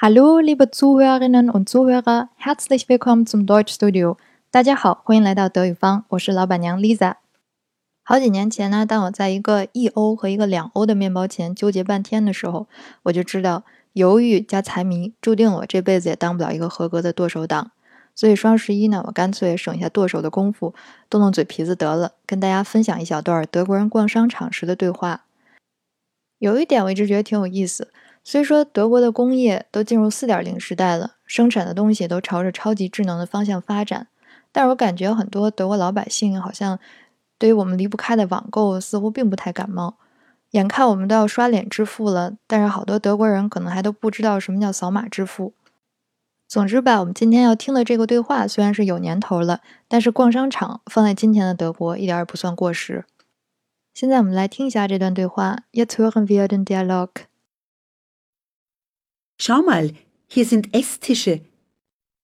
Hallo, liebe Zuhörerinnen und Zuhörer, herzlich willkommen zum Deutschstudio。大家好，欢迎来到德语方，我是老板娘 Lisa。好几年前呢，当我在一个一欧和一个两欧的面包前纠结半天的时候，我就知道犹豫加财迷，注定我这辈子也当不了一个合格的剁手党。所以双十一呢，我干脆省下剁手的功夫，动动嘴皮子得了，跟大家分享一小段德国人逛商场时的对话。有一点我一直觉得挺有意思。虽说德国的工业都进入四点零时代了，生产的东西都朝着超级智能的方向发展，但是我感觉很多德国老百姓好像对于我们离不开的网购似乎并不太感冒。眼看我们都要刷脸支付了，但是好多德国人可能还都不知道什么叫扫码支付。总之吧，我们今天要听的这个对话虽然是有年头了，但是逛商场放在今天的德国一点也不算过时。现在我们来听一下这段对话，Jetzt hören wir den Dialog。Schau mal, hier sind Esstische.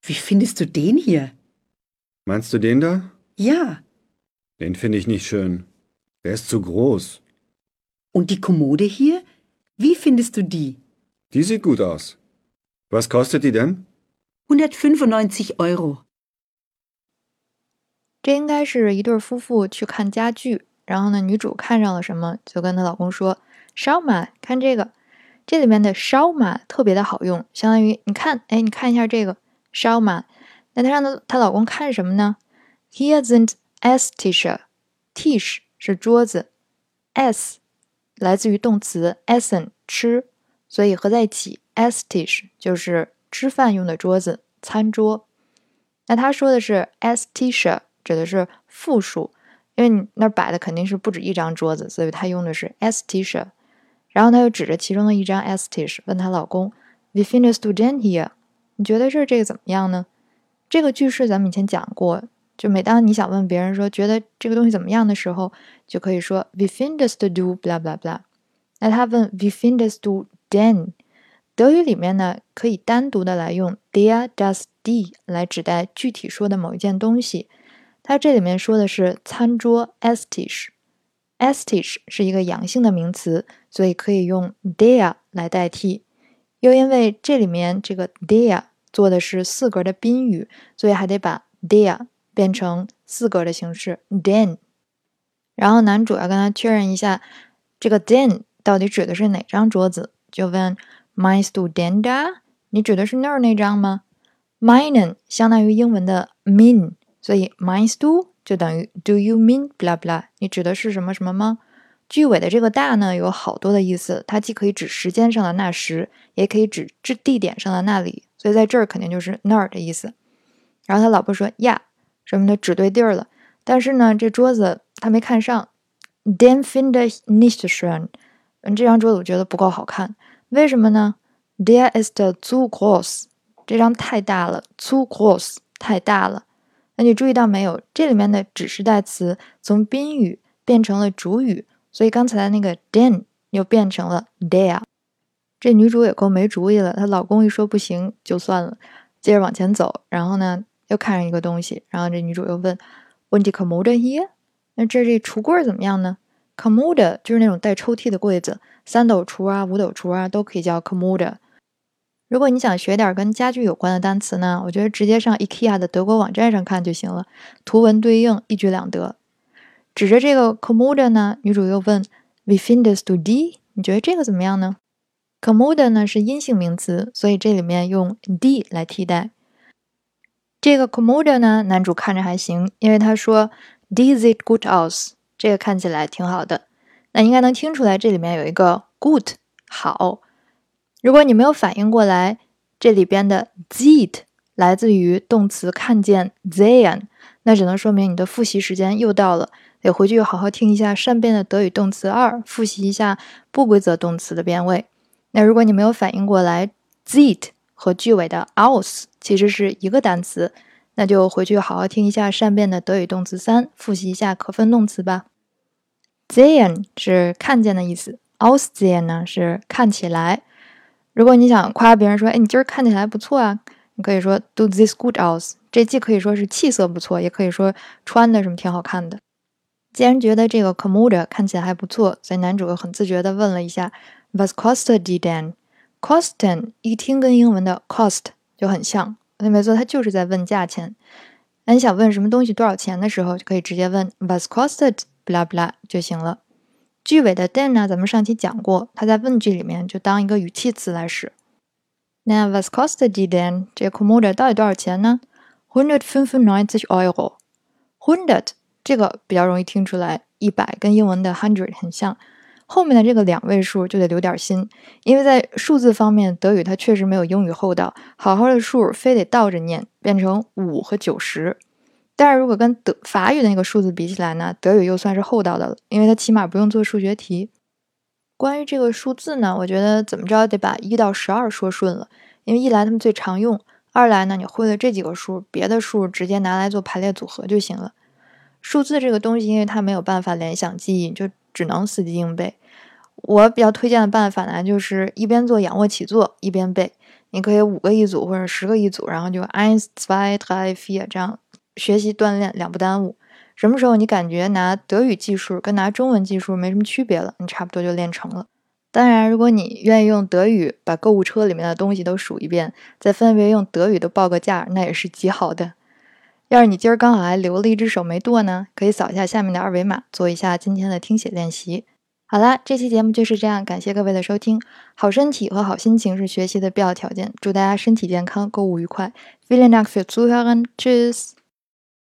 Wie findest du den hier? Meinst du den da? Ja. Den finde ich nicht schön. Der ist zu groß. Und die Kommode hier? Wie findest du die? Die sieht gut aus. Was kostet die denn? 195 Euro. 这应该是一对夫妇去看家具，然后呢，女主看上了什么，就跟她老公说：“Schau mal，看这个。” 这里面的 s h a m a 特别的好用，相当于你看，哎，你看一下这个 s h a m a。那她让她她老公看什么呢？He isn't Esstische，Tisch 是桌子，S 来自于动词 essen 吃，所以合在一起 as tish 就是吃饭用的桌子，餐桌。那他说的是 Esstische，指的是复数，因为你那摆的肯定是不止一张桌子，所以他用的是 estisha。然后他又指着其中的一张 estisch，问她老公：“Wie findest du den here？你觉得这这个怎么样呢？这个句式咱们以前讲过，就每当你想问别人说觉得这个东西怎么样的时候，就可以说 “Wie findest du blah blah blah？” 那他问 “Wie findest du den？” 德语里面呢可以单独的来用 der das d” 来指代具体说的某一件东西。它这里面说的是餐桌 e s t i s h e s t i s h 是一个阳性的名词，所以可以用 der 来代替。又因为这里面这个 der 做的是四格的宾语，所以还得把 der 变成四格的形式 den。然后男主要跟他确认一下，这个 den 到底指的是哪张桌子，就问 Meinst du den da？你指的是那儿那张吗？mine 相当于英文的 mean，所以 Meinst du？就等于 Do you mean blah blah？你指的是什么什么吗？句尾的这个大呢，有好多的意思，它既可以指时间上的那时，也可以指这地点上的那里，所以在这儿肯定就是那儿的意思。然后他老婆说呀，说明他指对地儿了。但是呢，这桌子他没看上，Den finde ich nicht schön。嗯，这张桌子我觉得不够好看，为什么呢？There ist zu groß。这张太大了，zu groß，太大了。那你注意到没有？这里面的指示代词从宾语变成了主语，所以刚才那个 den 又变成了 der。这女主也够没主意了，她老公一说不行就算了，接着往前走，然后呢又看上一个东西，然后这女主又问：“Und die Kommode here？那这这橱柜怎么样呢？Kommode 就是那种带抽屉的柜子，三斗橱啊、五斗橱啊都可以叫 Kommode。如果你想学点跟家具有关的单词呢，我觉得直接上 IKEA 的德国网站上看就行了，图文对应，一举两得。指着这个 Kommode 呢，女主又问：We findest du die？你觉得这个怎么样呢？Kommode 呢是阴性名词，所以这里面用 d 来替代。这个 Kommode 呢，男主看着还行，因为他说：Does it good us？这个看起来挺好的。那应该能听出来，这里面有一个 good 好。如果你没有反应过来，这里边的 zit 来自于动词看见 sehen，那只能说明你的复习时间又到了，得回去好好听一下善变的德语动词二，复习一下不规则动词的变位。那如果你没有反应过来，zit 和句尾的 aus 其实是一个单词，那就回去好好听一下善变的德语动词三，复习一下可分动词吧。sehen 是看见的意思，aussehen 呢是看起来。如果你想夸别人说，哎，你今儿看起来不错啊，你可以说 Do this good aus。这既可以说是气色不错，也可以说穿的什么挺好看的。既然觉得这个 Kommode 看起来还不错，所以男主又很自觉地问了一下 Was kostet die denn？Kosten 一听跟英文的 cost 就很像，那没错，他就是在问价钱。那你想问什么东西多少钱的时候，就可以直接问 Was kostet bla bla 就行了。句尾的 den 呢，咱们上期讲过，它在问句里面就当一个语气词来使。那 Was kostet die denn？这 Kommode 到底多少钱呢？Hundred fünfundneunzig Euro。Hundred 这个比较容易听出来，一百跟英文的 hundred 很像。后面的这个两位数就得留点心，因为在数字方面，德语它确实没有英语厚道，好好的数非得倒着念，变成五和九十。但是如果跟德法语的那个数字比起来呢，德语又算是厚道的了，因为它起码不用做数学题。关于这个数字呢，我觉得怎么着得把一到十二说顺了，因为一来他们最常用，二来呢你会了这几个数，别的数直接拿来做排列组合就行了。数字这个东西，因为它没有办法联想记忆，就。只能死记硬背。我比较推荐的办法呢，就是一边做仰卧起坐一边背。你可以五个一组或者十个一组，然后就 eins zwei drei vier 这样学习锻炼，两不耽误。什么时候你感觉拿德语计数跟拿中文计数没什么区别了，你差不多就练成了。当然，如果你愿意用德语把购物车里面的东西都数一遍，再分别用德语都报个价，那也是极好的。要是你今儿刚好还留了一只手没剁呢，可以扫一下下面的二维码，做一下今天的听写练习。好啦，这期节目就是这样，感谢各位的收听。好身体和好心情是学习的必要条件，祝大家身体健康，购物愉快。Vielen Dank für Zuhören，Tschüss